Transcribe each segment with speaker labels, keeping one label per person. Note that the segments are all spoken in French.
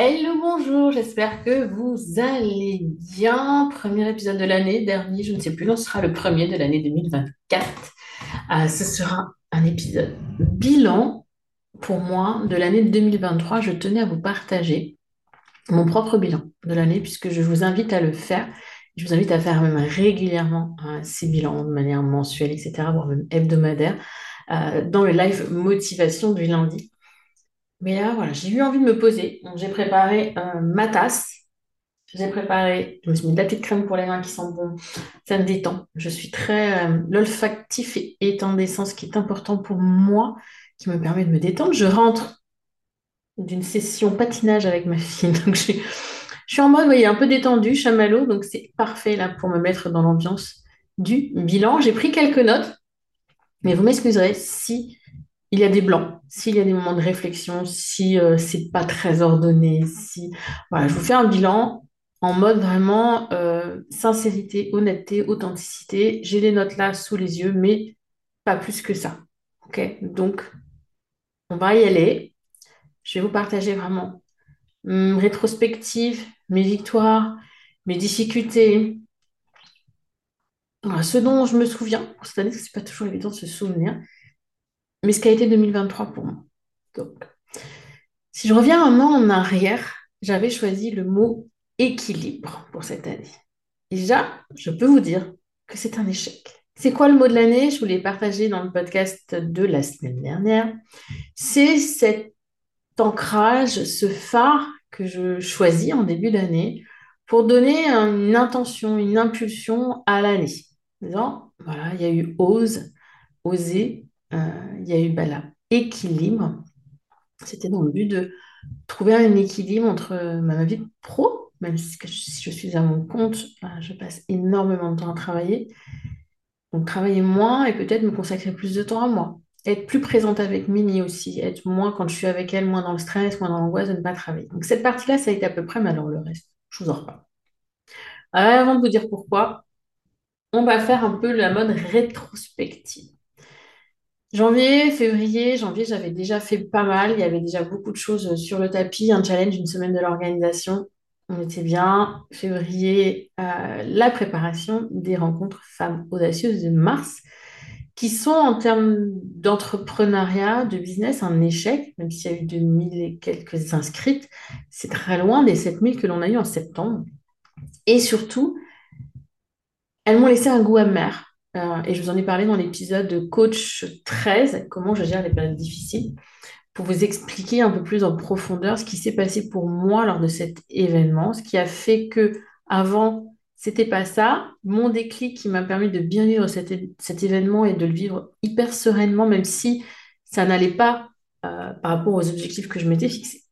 Speaker 1: Hello, bonjour, j'espère que vous allez bien. Premier épisode de l'année, dernier, je ne sais plus, non, ce sera le premier de l'année 2024. Euh, ce sera un épisode bilan pour moi de l'année 2023. Je tenais à vous partager mon propre bilan de l'année puisque je vous invite à le faire. Je vous invite à faire même régulièrement euh, ces bilans de manière mensuelle, etc., voire même hebdomadaire, euh, dans le live motivation du lundi. Mais là, voilà, j'ai eu envie de me poser. Donc, j'ai préparé ma tasse. J'ai préparé, je me suis mis de la crème pour les mains qui sent bon. Ça me détend. Je suis très. Euh, l'olfactif et ce qui est important pour moi, qui me permet de me détendre. Je rentre d'une session patinage avec ma fille. Donc, je suis, je suis en mode, vous voyez, un peu détendu, chamallow. Donc, c'est parfait là pour me mettre dans l'ambiance du bilan. J'ai pris quelques notes, mais vous m'excuserez si il y a des blancs, s'il y a des moments de réflexion, si euh, c'est pas très ordonné, si je vous fais un bilan en mode vraiment euh, sincérité, honnêteté, authenticité. J'ai les notes là sous les yeux, mais pas plus que ça. Ok, donc on va y aller. Je vais vous partager vraiment mes rétrospective, mes victoires, mes difficultés, ce dont je me souviens. Cette année, c'est pas toujours évident de se souvenir mais ce qui a été 2023 pour moi. Donc, si je reviens un an en arrière, j'avais choisi le mot équilibre pour cette année. Déjà, je peux vous dire que c'est un échec. C'est quoi le mot de l'année? Je vous l'ai partagé dans le podcast de la semaine dernière. C'est cet ancrage, ce phare que je choisis en début d'année pour donner une intention, une impulsion à l'année. Voilà, il y a eu ose, oser, il y a eu bah, l'équilibre. C'était dans le but de trouver un équilibre entre euh, ma vie pro, même si je suis à mon compte, bah, je passe énormément de temps à travailler. Donc travailler moins et peut-être me consacrer plus de temps à moi. Être plus présente avec Mimi aussi, être moins quand je suis avec elle, moins dans le stress, moins dans l'angoisse de ne pas travailler. Donc cette partie-là, ça a été à peu près, mais alors le reste, je vous en reparle. avant de vous dire pourquoi, on va faire un peu la mode rétrospective. Janvier, février, janvier, j'avais déjà fait pas mal. Il y avait déjà beaucoup de choses sur le tapis. Un challenge, une semaine de l'organisation. On était bien. Février, euh, la préparation des rencontres femmes audacieuses de mars, qui sont en termes d'entrepreneuriat, de business, un échec, même s'il y a eu 2000 et quelques inscrites. C'est très loin des 7000 que l'on a eu en septembre. Et surtout, elles m'ont laissé un goût amer. Euh, et je vous en ai parlé dans l'épisode de Coach 13, comment je gère les périodes difficiles, pour vous expliquer un peu plus en profondeur ce qui s'est passé pour moi lors de cet événement, ce qui a fait que avant c'était pas ça. Mon déclic qui m'a permis de bien vivre cet, événement et de le vivre hyper sereinement, même si ça n'allait pas euh, par rapport aux objectifs que je m'étais fixés.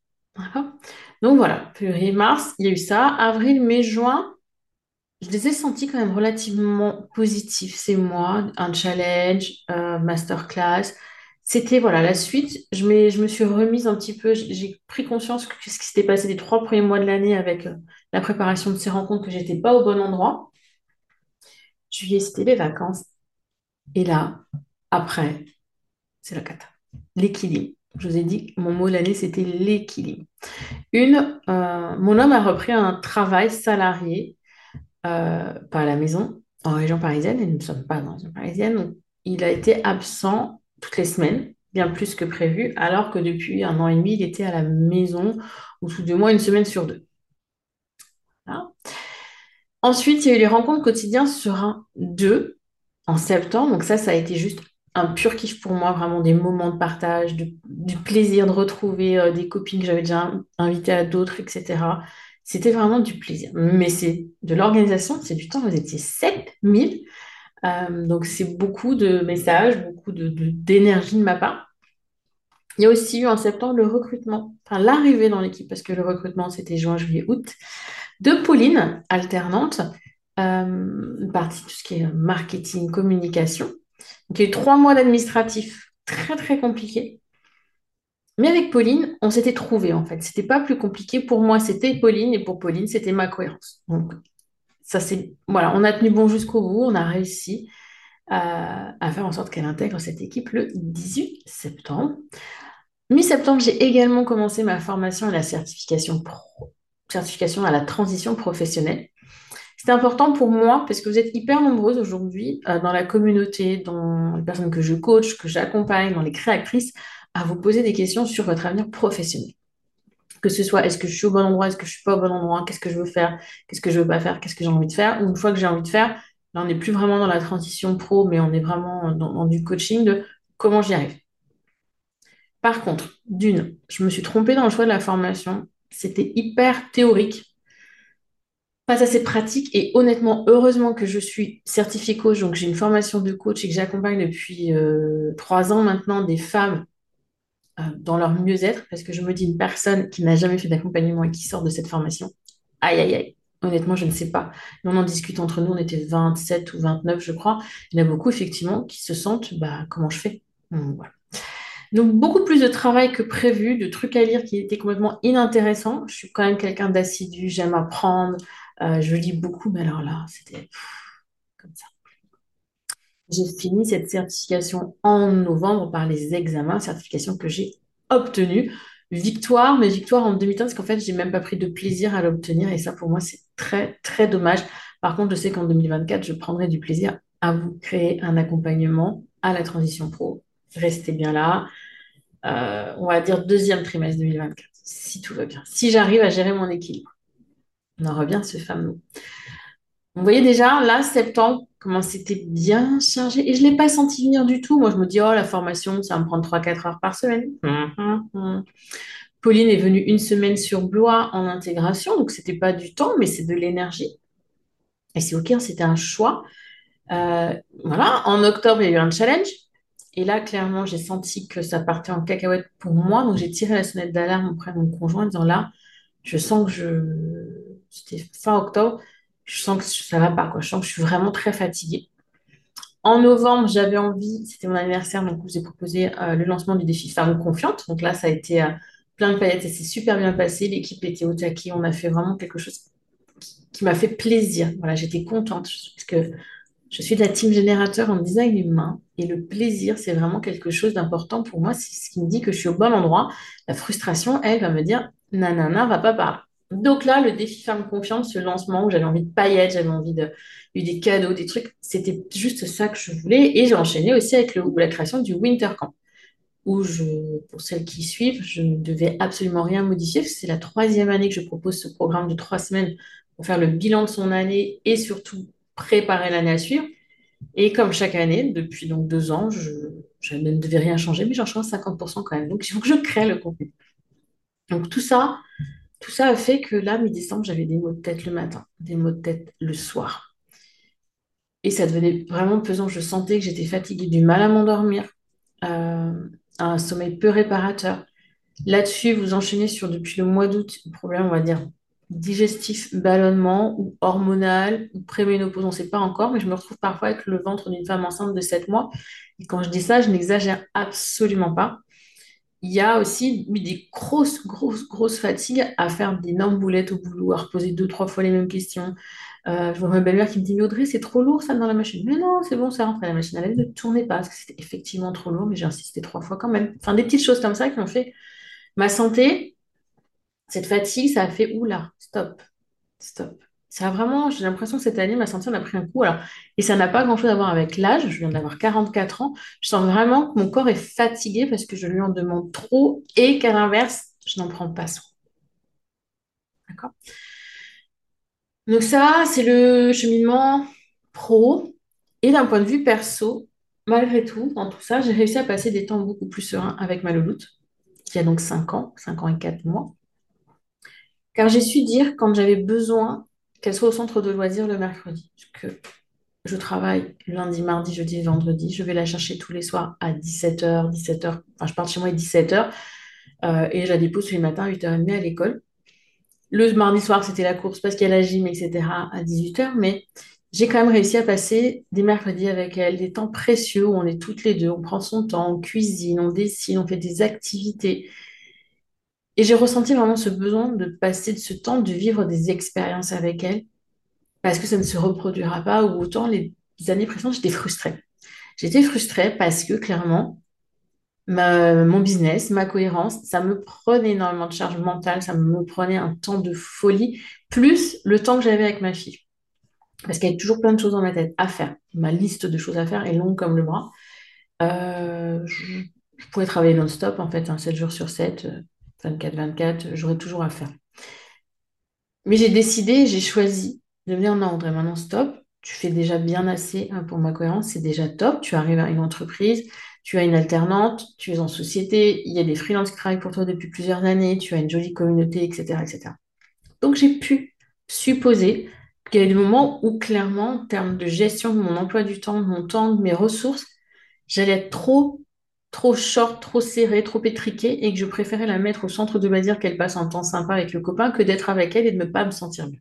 Speaker 1: Donc voilà, février, mars, il y a eu ça. Avril, mai, juin, je les ai sentis quand même relativement positifs. C'est moi, un challenge, euh, masterclass. C'était voilà la suite. Je, je me suis remise un petit peu. J'ai pris conscience que ce qui s'était passé les trois premiers mois de l'année avec euh, la préparation de ces rencontres, que j'étais pas au bon endroit. Juillet, c'était les vacances. Et là, après, c'est la cata. L'équilibre. Je vous ai dit, mon mot de l'année, c'était l'équilibre. Une, euh, mon homme a repris un travail salarié, euh, pas à la maison, en région parisienne, et nous ne sommes pas dans une parisienne. Donc, il a été absent toutes les semaines, bien plus que prévu, alors que depuis un an et demi, il était à la maison, ou tout du moins une semaine sur deux. Ensuite, il y a eu les rencontres quotidiennes sur un 2 en septembre. Donc ça, ça a été juste un pur kiff pour moi, vraiment des moments de partage, du plaisir de retrouver euh, des copines que j'avais déjà invitées à d'autres, etc. C'était vraiment du plaisir. Mais c'est de l'organisation, c'est du temps. Vous étiez 7000. Euh, donc c'est beaucoup de messages, beaucoup d'énergie de, de ma part. Il y a aussi eu en septembre le recrutement, enfin l'arrivée dans l'équipe, parce que le recrutement c'était juin, juillet, août de Pauline, alternante, euh, partie tout ce qui est marketing, communication. Donc, il y a eu trois mois d'administratif très très compliqué. Mais avec Pauline, on s'était trouvé en fait. C'était pas plus compliqué. Pour moi, c'était Pauline et pour Pauline, c'était ma cohérence. Donc, ça c'est voilà, on a tenu bon jusqu'au bout. On a réussi à, à faire en sorte qu'elle intègre cette équipe le 18 septembre. Mi-septembre, j'ai également commencé ma formation à la certification certification à la transition professionnelle. C'est important pour moi parce que vous êtes hyper nombreuses aujourd'hui euh, dans la communauté, dans les personnes que je coach, que j'accompagne, dans les créatrices, à vous poser des questions sur votre avenir professionnel. Que ce soit est-ce que je suis au bon endroit, est-ce que je suis pas au bon endroit, qu'est-ce que je veux faire, qu'est-ce que je veux pas faire, qu'est-ce que j'ai envie de faire. Ou une fois que j'ai envie de faire, là on n'est plus vraiment dans la transition pro, mais on est vraiment dans du coaching de comment j'y arrive. Par contre, d'une, je me suis trompée dans le choix de la formation c'était hyper théorique, pas assez pratique. Et honnêtement, heureusement que je suis certifiée coach, donc j'ai une formation de coach et que j'accompagne depuis euh, trois ans maintenant des femmes dans leur mieux-être, parce que je me dis une personne qui n'a jamais fait d'accompagnement et qui sort de cette formation, aïe, aïe, aïe. Honnêtement, je ne sais pas. on en discute entre nous, on était 27 ou 29, je crois. Il y en a beaucoup, effectivement, qui se sentent, bah, comment je fais? Donc, beaucoup plus de travail que prévu, de trucs à lire qui étaient complètement inintéressants. Je suis quand même quelqu'un d'assidu, j'aime apprendre, euh, je lis beaucoup, mais alors là, c'était. J'ai fini cette certification en novembre par les examens, certification que j'ai obtenue. Victoire, mais victoire en demi-temps, parce qu'en fait, j'ai même pas pris de plaisir à l'obtenir, et ça, pour moi, c'est très, très dommage. Par contre, je sais qu'en 2024, je prendrai du plaisir à vous créer un accompagnement à la transition pro restez bien là. Euh, on va dire deuxième trimestre 2024, si tout va bien. Si j'arrive à gérer mon équilibre. On en revient ce fameux. Vous voyez déjà, là, septembre, comment c'était bien chargé. Et je ne l'ai pas senti venir du tout. Moi, je me dis, oh, la formation, ça va me prendre 3-4 heures par semaine. Hum, hum, hum. Pauline est venue une semaine sur Blois en intégration, donc ce n'était pas du temps, mais c'est de l'énergie. Et c'est OK, hein, c'était un choix. Euh, voilà, en octobre, il y a eu un challenge. Et là, clairement, j'ai senti que ça partait en cacahuète pour moi. Donc, j'ai tiré la sonnette d'alarme auprès de mon conjoint en disant là, je sens que je. C'était fin octobre, je sens que ça va pas, quoi. Je sens que je suis vraiment très fatiguée. En novembre, j'avais envie, c'était mon anniversaire, donc je vous ai proposé euh, le lancement du défi Femme Confiante. Donc là, ça a été euh, plein de paillettes et c'est super bien passé. L'équipe était au taquet. On a fait vraiment quelque chose qui, m'a fait plaisir. Voilà, j'étais contente parce que je suis de la team générateur en design humain et le plaisir, c'est vraiment quelque chose d'important pour moi. C'est ce qui me dit que je suis au bon endroit. La frustration, elle, va me dire nanana, va pas par. Donc là, le défi Femme Confiante, ce lancement où j'avais envie de paillettes, j'avais envie de des cadeaux, des trucs, c'était juste ça que je voulais. Et j'ai enchaîné aussi avec la création du Winter Camp, où je, pour celles qui suivent, je ne devais absolument rien modifier. C'est la troisième année que je propose ce programme de trois semaines pour faire le bilan de son année et surtout préparer l'année à suivre. Et comme chaque année, depuis donc deux ans, je, je ne devais rien changer, mais j'en change 50% quand même. Donc il faut que je crée le contenu. Donc tout ça, tout ça a fait que là, mi-décembre, j'avais des maux de tête le matin, des maux de tête le soir. Et ça devenait vraiment pesant. Je sentais que j'étais fatiguée, du mal à m'endormir, euh, un sommeil peu réparateur. Là-dessus, vous enchaînez sur depuis le mois d'août, problème, on va dire, digestif, ballonnement ou hormonal ou préménopause, on ne sait pas encore, mais je me retrouve parfois avec le ventre d'une femme enceinte de 7 mois. Et quand je dis ça, je n'exagère absolument pas. Il y a aussi des grosses, grosses, grosses fatigues à faire d'énormes boulettes au boulot, à reposer deux, trois fois les mêmes questions. Euh, je vois ma belle-mère qui me dit, mais Audrey, c'est trop lourd ça dans la machine. Mais non, c'est bon, ça rentre à la machine. Elle ne tournait pas parce que c'était effectivement trop lourd, mais j'ai insisté trois fois quand même. Enfin, des petites choses comme ça qui ont fait ma santé cette fatigue, ça a fait oula, stop, stop. Ça vraiment, j'ai l'impression que cette année, ma santé en a pris un coup. Alors, et ça n'a pas grand-chose à voir avec l'âge. Je viens d'avoir 44 ans. Je sens vraiment que mon corps est fatigué parce que je lui en demande trop et qu'à l'inverse, je n'en prends pas soin. D'accord? Donc ça, c'est le cheminement pro. Et d'un point de vue perso, malgré tout, dans tout ça, j'ai réussi à passer des temps beaucoup plus sereins avec ma louloute, qui a donc 5 ans, 5 ans et 4 mois. Car j'ai su dire quand j'avais besoin qu'elle soit au centre de loisirs le mercredi. Que je travaille lundi, mardi, jeudi et vendredi. Je vais la chercher tous les soirs à 17h, 17h. Enfin, je pars chez moi à 17h. Euh, et je la dépose tous les matins à 8h30 à l'école. Le mardi soir, c'était la course parce qu'il y a la gym, etc. à 18h. Mais j'ai quand même réussi à passer des mercredis avec elle, des temps précieux où on est toutes les deux, on prend son temps, on cuisine, on dessine, on fait des activités. Et j'ai ressenti vraiment ce besoin de passer de ce temps, de vivre des expériences avec elle, parce que ça ne se reproduira pas, ou autant les années précédentes, j'étais frustrée. J'étais frustrée parce que clairement, mon business, ma cohérence, ça me prenait énormément de charge mentale, ça me prenait un temps de folie, plus le temps que j'avais avec ma fille. Parce qu'il y a toujours plein de choses dans ma tête à faire. Ma liste de choses à faire est longue comme le bras. Euh, je, pourrais travailler non-stop, en fait, 7 hein, jours sur 7. 24-24, j'aurai toujours à faire. Mais j'ai décidé, j'ai choisi de me dire non, André, maintenant stop. Tu fais déjà bien assez hein, pour ma cohérence, c'est déjà top. Tu arrives à une entreprise, tu as une alternante, tu es en société, il y a des freelances qui travaillent pour toi depuis plusieurs années, tu as une jolie communauté, etc. etc. Donc j'ai pu supposer qu'il y avait des moments où clairement, en termes de gestion de mon emploi du temps, de mon temps, de mes ressources, j'allais être trop trop short, trop serré, trop étriqué et que je préférais la mettre au centre de loisir qu'elle passe un temps sympa avec le copain que d'être avec elle et de ne pas me sentir mieux.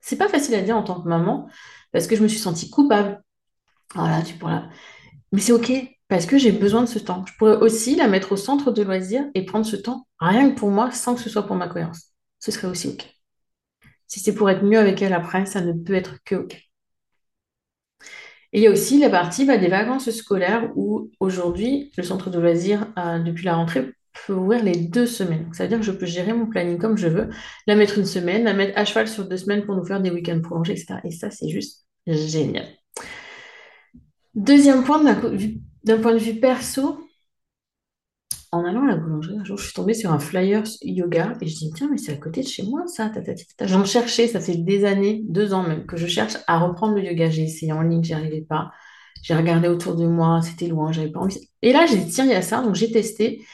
Speaker 1: C'est pas facile à dire en tant que maman parce que je me suis sentie coupable. Voilà, tu pourras. Mais c'est OK parce que j'ai besoin de ce temps. Je pourrais aussi la mettre au centre de loisir et prendre ce temps rien que pour moi sans que ce soit pour ma cohérence. Ce serait aussi OK. Si c'est pour être mieux avec elle après, ça ne peut être que OK. Et il y a aussi la partie bah, des vacances scolaires où aujourd'hui, le centre de loisirs, depuis la rentrée, peut ouvrir les deux semaines. Ça veut dire que je peux gérer mon planning comme je veux, la mettre une semaine, la mettre à cheval sur deux semaines pour nous faire des week-ends prolongés, etc. Et ça, c'est juste génial. Deuxième point, d'un point de vue perso, en allant à la boulangerie, un jour, je suis tombée sur un flyer yoga et je dis, tiens, mais c'est à côté de chez moi, ça. J'en cherchais, ça fait des années, deux ans même, que je cherche à reprendre le yoga. J'ai essayé en ligne, j'y arrivais pas. J'ai regardé autour de moi, c'était loin, j'avais pas envie. Et là, j'ai dit, tiens, il y a ça, donc j'ai testé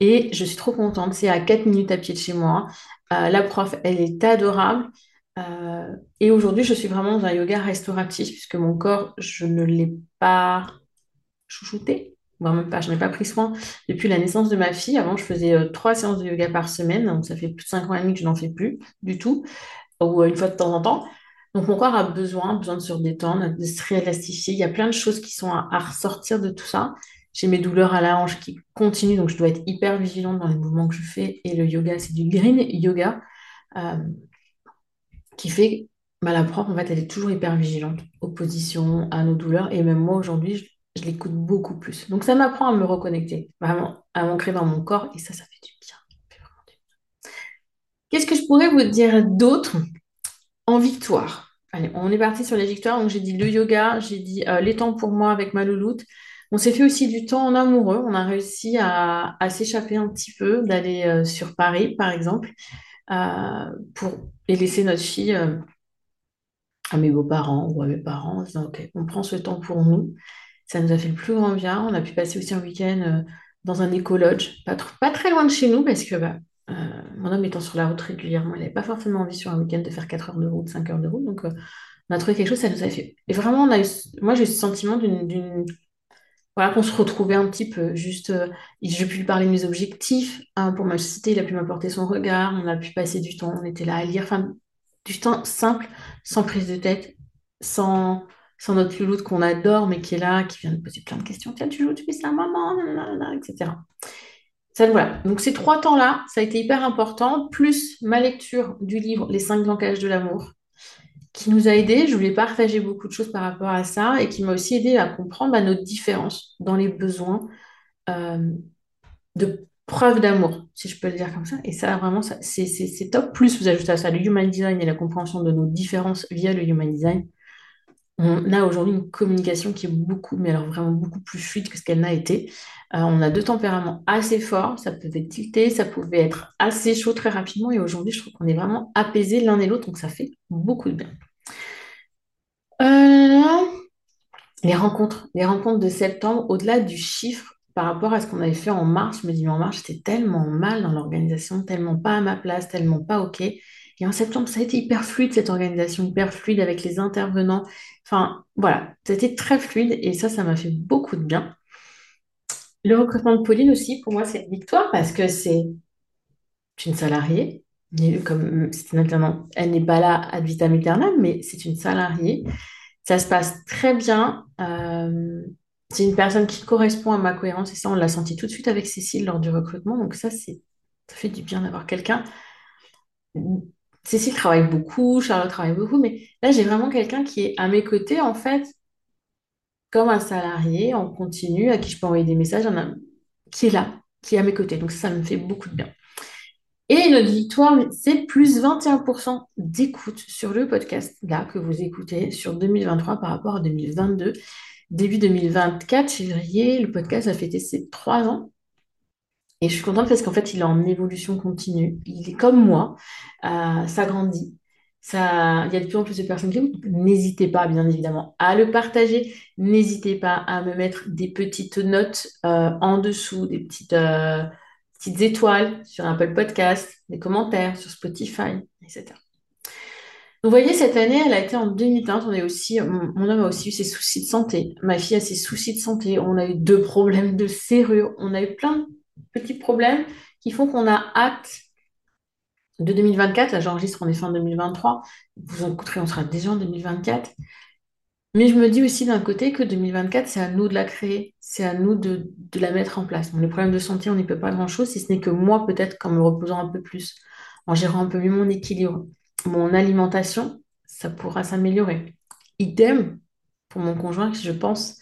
Speaker 1: et je suis trop contente. C'est à 4 minutes à pied de chez moi. Euh, la prof, elle est adorable. Euh, et aujourd'hui, je suis vraiment dans un yoga restauratif puisque mon corps, je ne l'ai pas chouchouté même pas, je n'ai pas pris soin depuis la naissance de ma fille. Avant, je faisais euh, trois séances de yoga par semaine, donc ça fait plus de cinq ans et demi que je n'en fais plus du tout, ou euh, une fois de temps en temps. Donc mon corps a besoin, besoin de se redétendre, de se réélastifier. Il y a plein de choses qui sont à, ressortir de tout ça. J'ai mes douleurs à la hanche qui continuent, donc je dois être hyper vigilante dans les mouvements que je fais. Et le yoga, c'est du green yoga euh, qui fait, bah, la prof, en fait, elle est toujours hyper vigilante aux positions, à nos douleurs. Et même moi, aujourd'hui, je l'écoute beaucoup plus. Donc ça m'apprend à me reconnecter, vraiment, à m'ancrer dans mon corps, et ça, ça fait du bien. Qu'est-ce que je pourrais vous dire d'autre en victoire? Allez, on est parti sur les victoires. Donc j'ai dit le yoga, j'ai dit euh, les temps pour moi avec ma louloute. On s'est fait aussi du temps en amoureux. On a réussi à, s'échapper un petit peu, d'aller euh, sur Paris, par exemple, euh, pour et laisser notre fille à mes beaux-parents ou à mes parents en disant, OK, on prend ce temps pour nous. Ça nous a fait le plus grand bien. On a pu passer aussi un week-end euh, dans un éco-lodge, pas, pas très loin de chez nous, parce que bah, euh, mon homme étant sur la route régulièrement, il n'avait pas forcément envie sur un week-end de faire 4 heures de route, 5 heures de route. Donc, euh, on a trouvé quelque chose, ça nous a fait. Et vraiment, on a eu... moi, j'ai eu ce sentiment d'une, Voilà, qu'on se retrouvait un petit peu. Juste, euh, j'ai pu lui parler de mes objectifs pour ma société, il a pu m'apporter son regard, on a pu passer du temps, on était là à lire, enfin, du temps simple, sans prise de tête, sans, sans notre louloute qu'on adore, mais qui est là, qui vient nous poser plein de questions. Tiens, tu joues, tu fais ça, maman, etc. Ça, voilà. Donc ces trois temps-là, ça a été hyper important, plus ma lecture du livre Les cinq langages de l'amour, qui nous a aidés. Je voulais partager beaucoup de choses par rapport à ça et qui m'a aussi aidé à comprendre bah, nos différences dans les besoins euh, de preuve d'amour, si je peux le dire comme ça. Et ça, vraiment, ça, c'est top. Plus vous ajoutez à ça le human design et la compréhension de nos différences via le human design. On a aujourd'hui une communication qui est beaucoup, mais alors vraiment beaucoup plus fluide que ce qu'elle n'a été. Euh, on a deux tempéraments assez forts, ça pouvait tilté, ça pouvait être assez chaud très rapidement, et aujourd'hui, je trouve qu'on est vraiment apaisés l'un et l'autre, donc ça fait beaucoup de bien. Euh, les rencontres, les rencontres de septembre, au-delà du chiffre par rapport à ce qu'on avait fait en mars, je me dis, mais en mars, j'étais tellement mal dans l'organisation, tellement pas à ma place, tellement pas OK. Et en septembre, ça a été hyper fluide, cette organisation, hyper fluide avec les intervenants. Enfin, voilà, c'était très fluide et ça, ça m'a fait beaucoup de bien. Le recrutement de Pauline aussi, pour moi, c'est une victoire parce que c'est une salariée. Comme c'est une elle n'est pas là ad vitam aeternam, mais c'est une salariée. Ça se passe très bien. Euh, c'est une personne qui correspond à ma cohérence et ça, on l'a senti tout de suite avec Cécile lors du recrutement. Donc ça, ça fait du bien d'avoir quelqu'un. Cécile travaille beaucoup, Charlotte travaille beaucoup, mais là, j'ai vraiment quelqu'un qui est à mes côtés, en fait, comme un salarié en continu, à qui je peux envoyer des messages, qui est là, qui est à mes côtés. Donc ça, ça me fait beaucoup de bien. Et notre victoire, c'est plus 21% d'écoute sur le podcast là que vous écoutez sur 2023 par rapport à 2022. Début 2024, février, le podcast a fêté ses trois ans. Et je suis contente parce qu'en fait, il est en évolution continue. Il est comme moi, euh, ça grandit. Ça, il y a de plus en plus de personnes qui. N'hésitez pas, bien évidemment, à le partager. N'hésitez pas à me mettre des petites notes euh, en dessous, des petites, euh, petites étoiles sur Apple Podcast, des commentaires sur Spotify, etc. Vous voyez, cette année, elle a été en demi-teinte. On est aussi, mon, mon homme a aussi eu ses soucis de santé. Ma fille a ses soucis de santé. On a eu deux problèmes de serrure. On a eu plein de petits problèmes qui font qu'on a hâte de 2024. Là, j'enregistre, on est fin 2023. Vous en écouterez, on sera déjà en 2024. Mais je me dis aussi d'un côté que 2024, c'est à nous de la créer, c'est à nous de, la mettre en place. Les problèmes de santé, on n'y peut pas grand-chose, si ce n'est que moi, peut-être qu'en me reposant un peu plus, en gérant un peu mieux mon équilibre, mon alimentation, ça pourra s'améliorer. Idem pour mon conjoint, je pense,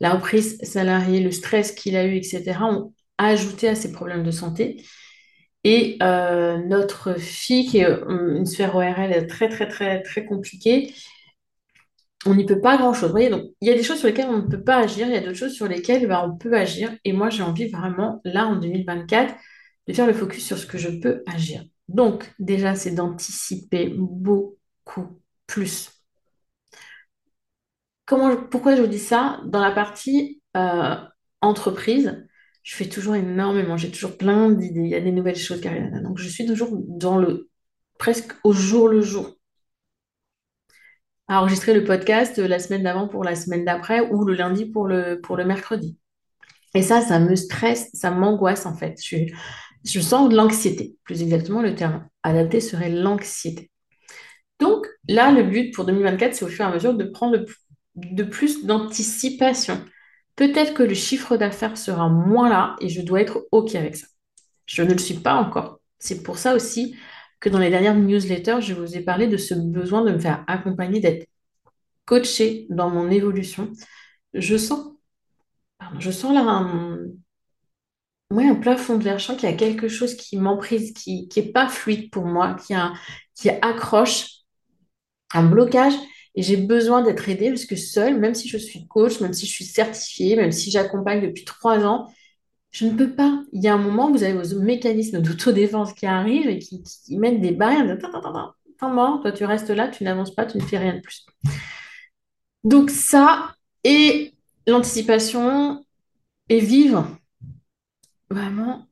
Speaker 1: la reprise salariée, le stress qu'il a eu, etc., ajouté à ses problèmes de santé. Et euh, notre fille, qui est euh, une sphère ORL très, très, très, très compliquée, on n'y peut pas grand-chose. Voyez, donc il y a des choses sur lesquelles on ne peut pas agir, il y a d'autres choses sur lesquelles bah, on peut agir. Et moi, j'ai envie vraiment, là, en 2024, de faire le focus sur ce que je peux agir. Donc, déjà, c'est d'anticiper beaucoup plus. Comment, pourquoi je vous dis ça? Dans la partie euh, entreprise, je fais toujours énormément, j'ai toujours plein d'idées, il y a des nouvelles choses qui arrivent. Donc, je suis toujours dans le presque au jour le jour à enregistrer le podcast la semaine d'avant pour la semaine d'après ou le lundi pour le, pour le mercredi. Et ça, ça me stresse, ça m'angoisse en fait. Je, je sens de l'anxiété, plus exactement le terme adapté serait l'anxiété. Donc là, le but pour 2024, c'est au fur et à mesure de prendre de plus d'anticipation. Peut-être que le chiffre d'affaires sera moins là et je dois être OK avec ça. Je ne le suis pas encore. C'est pour ça aussi que dans les dernières newsletters, je vous ai parlé de ce besoin de me faire accompagner, d'être coachée dans mon évolution. Je sens, pardon, là un, plafond de verre. Je sens qu'il y a quelque chose qui m'emprise, qui n'est pas fluide pour moi, qui accroche, un blocage. Et j'ai besoin d'être aidée parce que seule, même si je suis coach, même si je suis certifiée, même si j'accompagne depuis trois ans, je ne peux pas. Il y a un moment, vous avez vos mécanismes d'autodéfense qui arrivent et qui, mettent des barrières. temps mort, toi tu restes là, tu n'avances pas, tu ne fais rien de plus. Donc ça, et l'anticipation, et vivre, vraiment,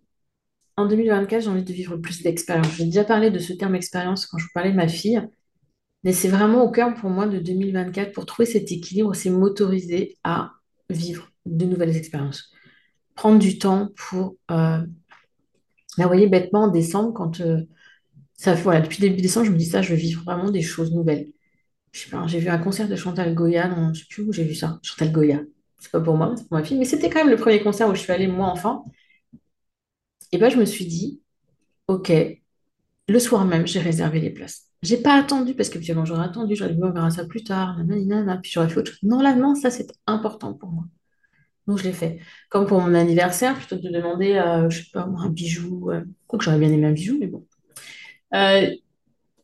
Speaker 1: en 2024, j'ai envie de vivre plus d'expérience. J'ai déjà parlé de ce terme expérience quand je vous parlais de ma fille, mais c'est vraiment au cœur pour moi de 2024, pour trouver cet équilibre, c'est m'autoriser à vivre de nouvelles expériences. Prendre du temps pour... Là, vous voyez, bêtement, en décembre, quand... Euh, ça, voilà, depuis début décembre, je me dis ça, je veux vivre vraiment des choses nouvelles. Je sais pas, j'ai vu un concert de Chantal Goya, non, je sais plus où j'ai vu ça. Chantal Goya. C'est pas pour moi, c'est pour ma fille, mais c'était quand même le premier concert où je suis allée, moi, enfant. Et ben, je me suis dit, OK, le soir même, j'ai réservé les places. J'ai pas attendu, parce que j'aurais attendu, j'aurais dit, on verra ça plus tard, nanana, puis j'aurais fait autre chose. Non, ça, c'est important pour moi. Donc, je l'ai fait. Comme pour mon anniversaire, plutôt que de demander, euh, je sais pas, un bijou, euh, quoi que j'aurais bien aimé un bijou, mais bon. Euh,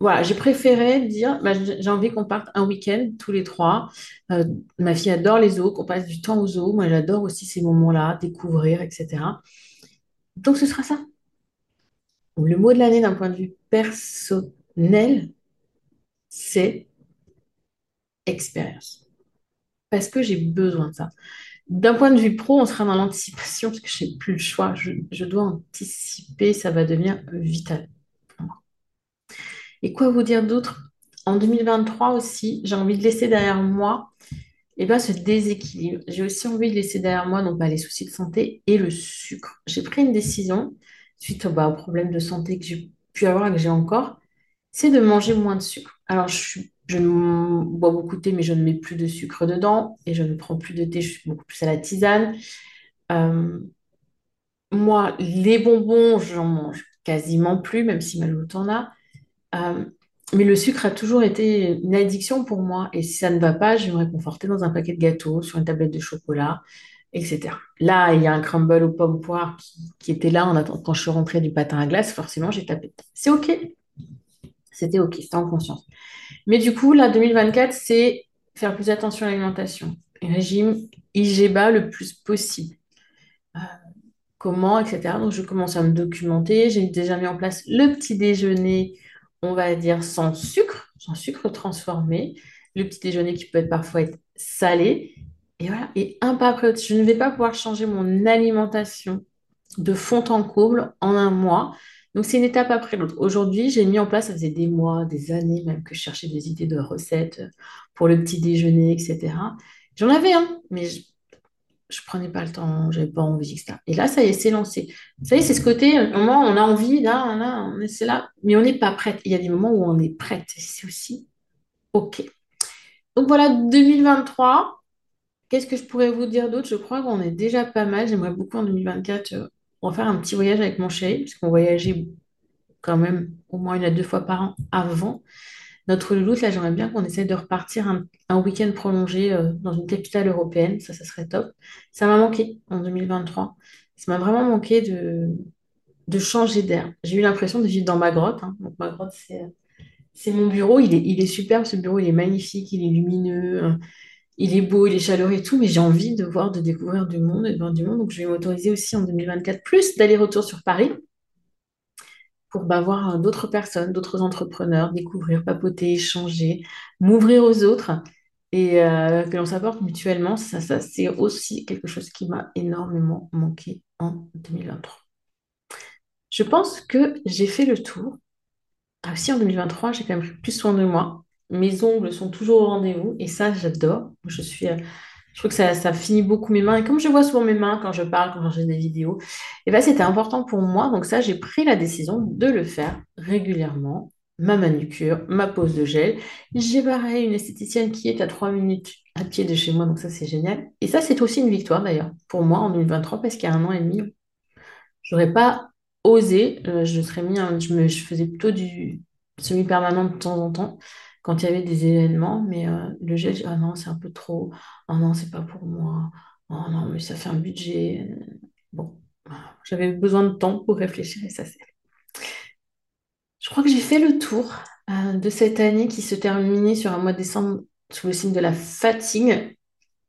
Speaker 1: voilà, j'ai préféré dire, bah, j'ai envie qu'on parte un week-end tous les trois. Euh, ma fille adore les zoos, qu'on passe du temps aux zoos. Moi, j'adore aussi ces moments-là, découvrir, etc. Donc, ce sera ça. Le mot de l'année d'un point de vue personnel, c'est expérience. Parce que j'ai besoin de ça. D'un point de vue pro, on sera dans l'anticipation parce que je n'ai plus le choix. Je, je dois anticiper, ça va devenir vital. Et quoi vous dire d'autre? En 2023 aussi, j'ai envie de laisser derrière moi eh ben, ce déséquilibre. J'ai aussi envie de laisser derrière moi bah, les soucis de santé et le sucre. J'ai pris une décision suite bah, au problème de santé que j'ai pu avoir et que j'ai encore, c'est de manger moins de sucre. Alors, je, bois beaucoup de thé, mais je ne mets plus de sucre dedans et je ne prends plus de thé, je suis beaucoup plus à la tisane. Euh, moi, les bonbons, j'en mange quasiment plus, même si Malou en a. Euh, mais le sucre a toujours été une addiction pour moi. Et si ça ne va pas, je me réconforter dans un paquet de gâteaux, sur une tablette de chocolat, etc. Là, il y a un crumble aux pommes poires qui, était là en attendant, quand je suis rentrée du patin à glace. Forcément, j'ai tapé. C'est OK. C'était OK, c'était en conscience. Mais du coup, là, 2024, c'est faire plus attention à l'alimentation. Régime IGBA le plus possible. Euh, comment, etc. Donc, je commence à me documenter. J'ai déjà mis en place le petit déjeuner on va dire, sans sucre, sans sucre transformé. Le petit déjeuner qui peut parfois être salé. Et voilà, et un pas après l'autre. Je ne vais pas pouvoir changer mon alimentation de fond en comble en un mois. Donc, c'est une étape après l'autre. Aujourd'hui, j'ai mis en place, ça faisait des mois, des années même que je cherchais des idées de recettes pour le petit déjeuner, etc. J'en avais un, mais je, je prenais pas le temps, j'avais pas envie, etc. Et là, ça y est, c'est lancé. Vous savez, c'est ce côté, un moment, on a envie, là, là, on est là, mais on n'est pas prête. Il y a des moments où on est prête. C'est aussi OK. Donc voilà, 2023. Qu'est-ce que je pourrais vous dire d'autre? Je crois qu'on est déjà pas mal. J'aimerais beaucoup en 2024 euh, refaire un petit voyage avec mon chéri, parce qu'on voyageait quand même au moins une à deux fois par an avant. Notre louloute, là, j'aimerais bien qu'on essaie de repartir un, week-end prolongé euh, dans une capitale européenne. Ça, ça serait top. Ça m'a manqué en 2023. Ça m'a vraiment manqué de, changer d'air. J'ai eu l'impression de vivre dans ma grotte. Hein. Ma grotte, c'est, mon bureau. Il est, il est superbe, ce bureau. Il est magnifique, il est lumineux. Hein. Il est beau, il est chaleureux et tout, mais j'ai envie de voir, de découvrir du monde de voir du monde. Donc, je vais m'autoriser aussi en 2024 plus d'aller-retour sur Paris pour bah, voir d'autres personnes, d'autres entrepreneurs, découvrir, papoter, échanger, m'ouvrir aux autres et euh, que l'on s'apporte mutuellement. Ça, c'est aussi quelque chose qui m'a énormément manqué en 2023. Je pense que j'ai fait le tour. Ah, aussi en 2023, j'ai quand même pris plus soin de moi. Mes ongles sont toujours au rendez-vous et ça, j'adore. Je suis euh, je trouve que ça, ça, finit beaucoup mes mains. Et comme je vois souvent mes mains quand je parle, quand j'ai des vidéos, et eh ben, c'était important pour moi. Donc ça, j'ai pris la décision de le faire régulièrement. Ma manucure, ma pose de gel. J'ai pareil une esthéticienne qui est à 3 minutes à pied de chez moi. Donc ça, c'est génial. Et ça, c'est aussi une victoire d'ailleurs pour moi en 2023 parce qu'il y a un an et demi, je n'aurais pas osé. Euh, je, serais mis, je, me, je faisais plutôt du semi-permanent de temps en temps quand il y avait des événements, mais euh, le gel, ah non, c'est un peu trop, oh non, c'est pas pour moi, oh non, mais ça fait un budget. Bon, j'avais besoin de temps pour réfléchir et ça c'est. Je crois que j'ai fait le tour euh, de cette année qui se terminait sur un mois de décembre sous le signe de la fatigue.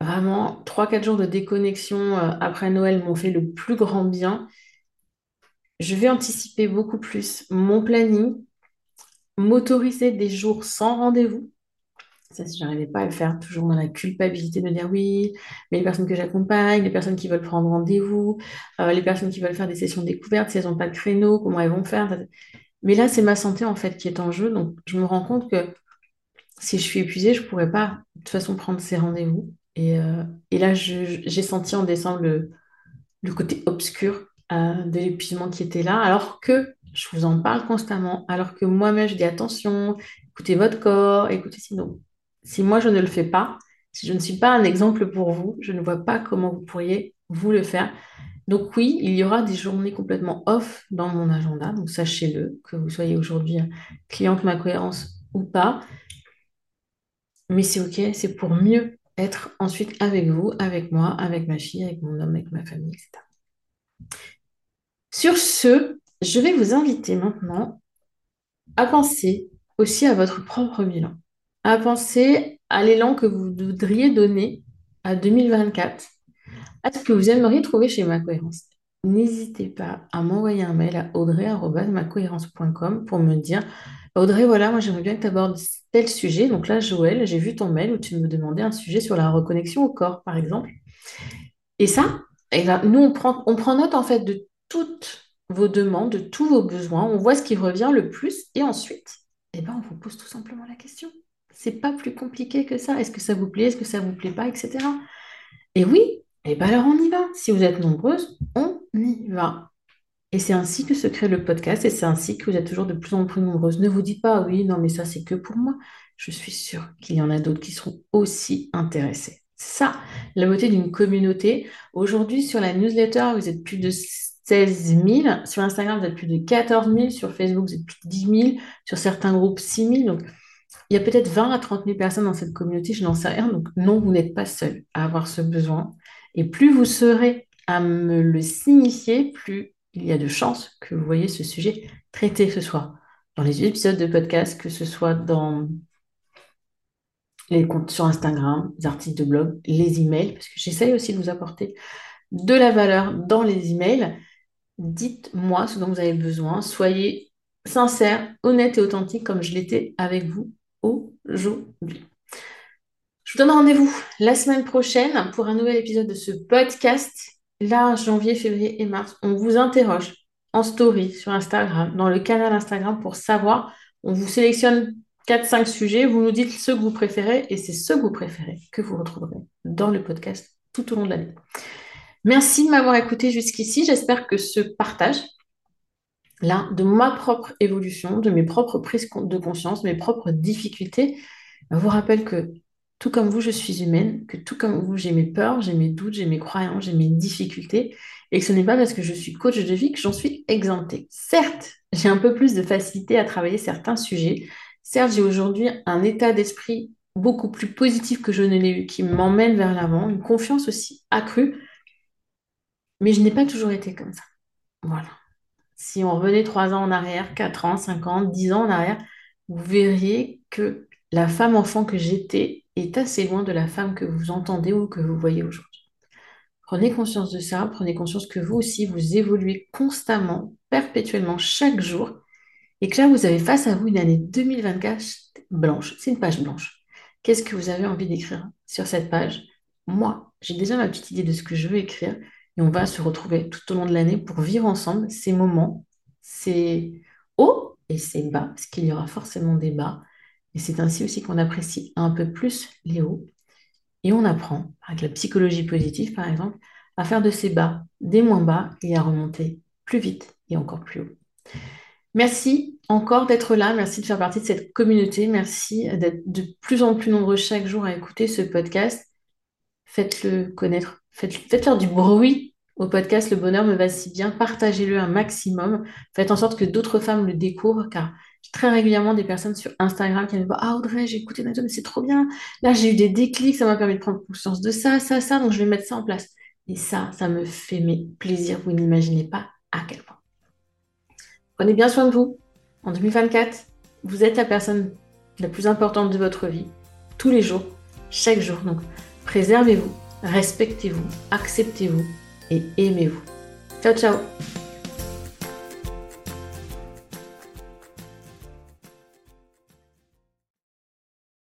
Speaker 1: Vraiment, 3-4 jours de déconnexion euh, après Noël m'ont fait le plus grand bien. Je vais anticiper beaucoup plus mon planning, m'autoriser des jours sans rendez-vous. Ça, si j'arrivais pas à le faire, toujours dans la culpabilité de me dire oui, mais les personnes que j'accompagne, les personnes qui veulent prendre rendez-vous, euh, les personnes qui veulent faire des sessions découvertes, si elles n'ont pas de créneau, comment elles vont faire? Mais là, c'est ma santé en fait qui est en jeu. Donc, je me rends compte que si je suis épuisée, je ne pourrais pas de toute façon prendre ces rendez-vous. Et, euh, là, j'ai senti en décembre le, côté obscur euh, de l'épuisement qui était là, alors que je vous en parle constamment, alors que moi-même, je dis attention, écoutez votre corps, écoutez sinon. Si moi, je ne le fais pas, si je ne suis pas un exemple pour vous, je ne vois pas comment vous pourriez vous le faire. Donc oui, il y aura des journées complètement off dans mon agenda, donc sachez-le, que vous soyez aujourd'hui cliente ma cohérence ou pas. Mais c'est ok, c'est pour mieux être ensuite avec vous, avec moi, avec ma fille, avec mon homme, avec ma famille, etc. Sur ce, je vais vous inviter maintenant à penser aussi à votre propre bilan, à penser à l'élan que vous voudriez donner à 2024 à ce que vous aimeriez trouver chez Ma Cohérence? N'hésitez pas à m'envoyer un mail à audrey.macohérence.com pour me dire Audrey, voilà, moi j'aimerais bien que tu abordes tel sujet. Donc là, Joël, j'ai vu ton mail où tu me demandais un sujet sur la reconnexion au corps, par exemple. Et ça, eh ben, nous, on prend, on prend note en fait de toutes vos demandes, de tous vos besoins. On voit ce qui revient le plus et ensuite, eh ben, on vous pose tout simplement la question. C'est pas plus compliqué que ça. Est-ce que ça vous plaît, est-ce que ça vous plaît pas, etc. Et oui, et bien alors on y va. Si vous êtes nombreuses, on y va. Et c'est ainsi que se crée le podcast et c'est ainsi que vous êtes toujours de plus en plus nombreuses. Ne vous dites pas, oui, non, mais ça c'est que pour moi. Je suis sûre qu'il y en a d'autres qui seront aussi intéressés. Ça, la beauté d'une communauté. Aujourd'hui, sur la newsletter, vous êtes plus de 16 000. Sur Instagram, vous êtes plus de 14 000. Sur Facebook, vous êtes plus de 10 000. Sur certains groupes, 6 000. Donc, il y a peut-être 20 à 30 000 personnes dans cette communauté, je n'en sais rien. Donc, non, vous n'êtes pas seul à avoir ce besoin. Et plus vous serez à me le signifier, plus il y a de chances que vous voyez ce sujet traité, que ce soit dans les épisodes de podcast, que ce soit dans les comptes sur Instagram, les articles de blog, les emails, parce que j'essaye aussi de vous apporter de la valeur dans les emails. Dites-moi ce dont vous avez besoin. Soyez sincère, honnête et authentique comme je l'étais avec vous aujourd'hui. Je vous donne rendez-vous la semaine prochaine pour un nouvel épisode de ce podcast. Là, janvier, février et mars, on vous interroge en story sur Instagram, dans le canal Instagram pour savoir. On vous sélectionne 4-5 sujets, vous nous dites ceux que vous préférez et c'est ceux que vous préférez que vous retrouverez dans le podcast tout au long de l'année. Merci de m'avoir écouté jusqu'ici. J'espère que ce partage, là, de ma propre évolution, de mes propres prises de conscience, mes propres difficultés, vous rappelle que tout comme vous, je suis humaine, que tout comme vous, j'ai mes peurs, j'ai mes doutes, j'ai mes croyances, j'ai mes difficultés, et que ce n'est pas parce que je suis coach de vie que j'en suis exemptée. Certes, j'ai un peu plus de facilité à travailler certains sujets. Certes, j'ai aujourd'hui un état d'esprit beaucoup plus positif que je ne l'ai eu, qui m'emmène vers l'avant, une confiance aussi accrue, mais je n'ai pas toujours été comme ça. Voilà. Si on revenait trois ans en arrière, quatre ans, cinq ans, dix ans en arrière, vous verriez que la femme enfant que j'étais est assez loin de la femme que vous entendez ou que vous voyez aujourd'hui. Prenez conscience de ça, prenez conscience que vous aussi, vous évoluez constamment, perpétuellement, chaque jour, et que là, vous avez face à vous une année 2024 blanche. C'est une page blanche. Qu'est-ce que vous avez envie d'écrire sur cette page? Moi, j'ai déjà ma petite idée de ce que je veux écrire, et on va se retrouver tout au long de l'année pour vivre ensemble ces moments, ces hauts et ces bas, parce qu'il y aura forcément des bas, et c'est ainsi aussi qu'on apprécie un peu plus les hauts. Et on apprend, avec la psychologie positive par exemple, à faire de ces bas des moins bas et à remonter plus vite et encore plus haut. Merci encore d'être là, merci de faire partie de cette communauté, merci d'être de plus en plus nombreux chaque jour à écouter ce podcast. Faites-le connaître, faites-leur du bruit au podcast Le Bonheur me va si bien, partagez-le un maximum, faites en sorte que d'autres femmes le découvrent car très régulièrement des personnes sur Instagram qui me disent Ah Audrey, j'ai écouté Nathan, mais c'est trop bien. Là, j'ai eu des déclics, ça m'a permis de prendre conscience de ça, ça, ça, donc je vais mettre ça en place. Et ça, ça me fait mes plaisirs. Vous n'imaginez pas à quel point. Prenez bien soin de vous. En 2024, vous êtes la personne la plus importante de votre vie, tous les jours, chaque jour. Donc, préservez-vous, respectez-vous, acceptez-vous et aimez-vous. Ciao, ciao